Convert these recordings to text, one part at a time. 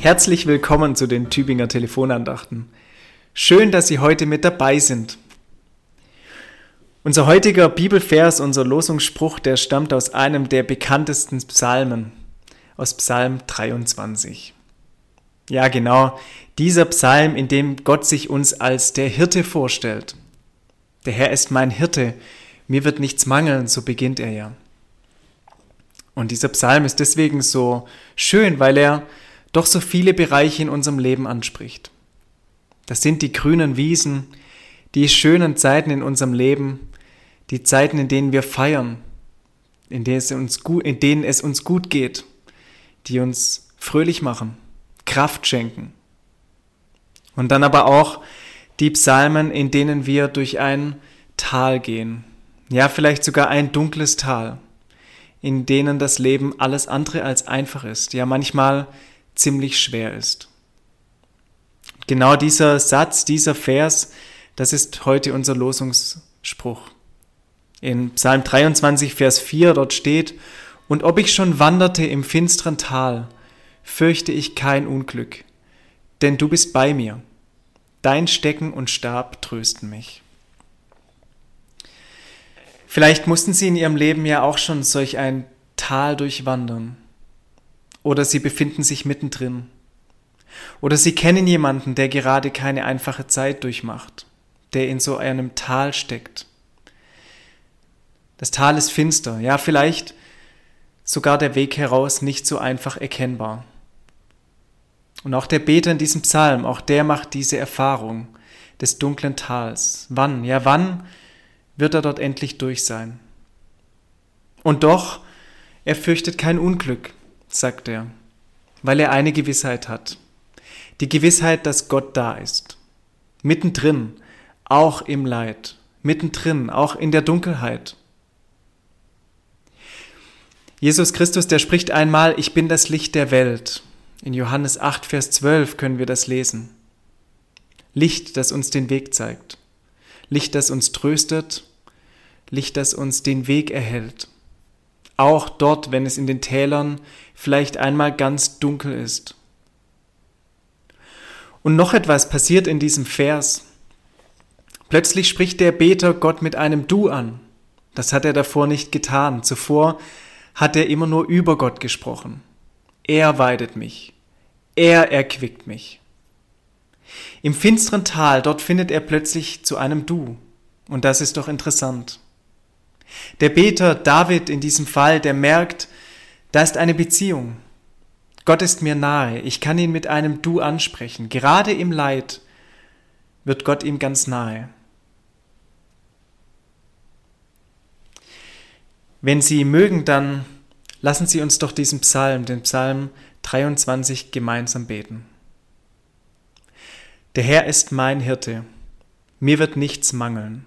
Herzlich willkommen zu den Tübinger Telefonandachten. Schön, dass Sie heute mit dabei sind. Unser heutiger Bibelvers, unser Losungsspruch, der stammt aus einem der bekanntesten Psalmen, aus Psalm 23. Ja, genau, dieser Psalm, in dem Gott sich uns als der Hirte vorstellt. Der Herr ist mein Hirte, mir wird nichts mangeln, so beginnt er ja. Und dieser Psalm ist deswegen so schön, weil er doch so viele Bereiche in unserem Leben anspricht. Das sind die grünen Wiesen, die schönen Zeiten in unserem Leben, die Zeiten, in denen wir feiern, in denen es uns gut, in denen es uns gut geht, die uns fröhlich machen, Kraft schenken. Und dann aber auch die Psalmen, in denen wir durch ein Tal gehen, ja vielleicht sogar ein dunkles Tal, in denen das Leben alles andere als einfach ist, ja manchmal ziemlich schwer ist. Genau dieser Satz, dieser Vers, das ist heute unser Losungsspruch. In Psalm 23, Vers 4 dort steht, und ob ich schon wanderte im finsteren Tal, fürchte ich kein Unglück, denn du bist bei mir. Dein Stecken und Stab trösten mich. Vielleicht mussten Sie in Ihrem Leben ja auch schon solch ein Tal durchwandern. Oder Sie befinden sich mittendrin. Oder Sie kennen jemanden, der gerade keine einfache Zeit durchmacht, der in so einem Tal steckt. Das Tal ist finster, ja vielleicht sogar der Weg heraus nicht so einfach erkennbar. Und auch der Beter in diesem Psalm, auch der macht diese Erfahrung des dunklen Tals. Wann? Ja, wann wird er dort endlich durch sein. Und doch, er fürchtet kein Unglück, sagt er, weil er eine Gewissheit hat. Die Gewissheit, dass Gott da ist. Mittendrin, auch im Leid. Mittendrin, auch in der Dunkelheit. Jesus Christus, der spricht einmal, ich bin das Licht der Welt. In Johannes 8, Vers 12 können wir das lesen. Licht, das uns den Weg zeigt. Licht, das uns tröstet Licht, das uns den Weg erhält. Auch dort, wenn es in den Tälern vielleicht einmal ganz dunkel ist. Und noch etwas passiert in diesem Vers. Plötzlich spricht der Beter Gott mit einem Du an. Das hat er davor nicht getan. Zuvor hat er immer nur über Gott gesprochen. Er weidet mich. Er erquickt mich. Im finsteren Tal, dort findet er plötzlich zu einem Du. Und das ist doch interessant. Der Beter David in diesem Fall, der merkt, da ist eine Beziehung. Gott ist mir nahe, ich kann ihn mit einem Du ansprechen. Gerade im Leid wird Gott ihm ganz nahe. Wenn Sie mögen, dann lassen Sie uns doch diesen Psalm, den Psalm 23, gemeinsam beten. Der Herr ist mein Hirte, mir wird nichts mangeln.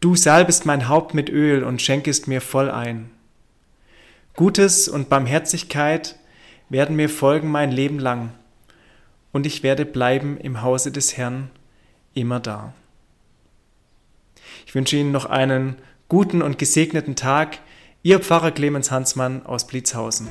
Du salbest mein Haupt mit Öl und schenkest mir voll ein. Gutes und Barmherzigkeit werden mir folgen mein Leben lang, und ich werde bleiben im Hause des Herrn immer da. Ich wünsche Ihnen noch einen guten und gesegneten Tag. Ihr Pfarrer Clemens Hansmann aus Blitzhausen.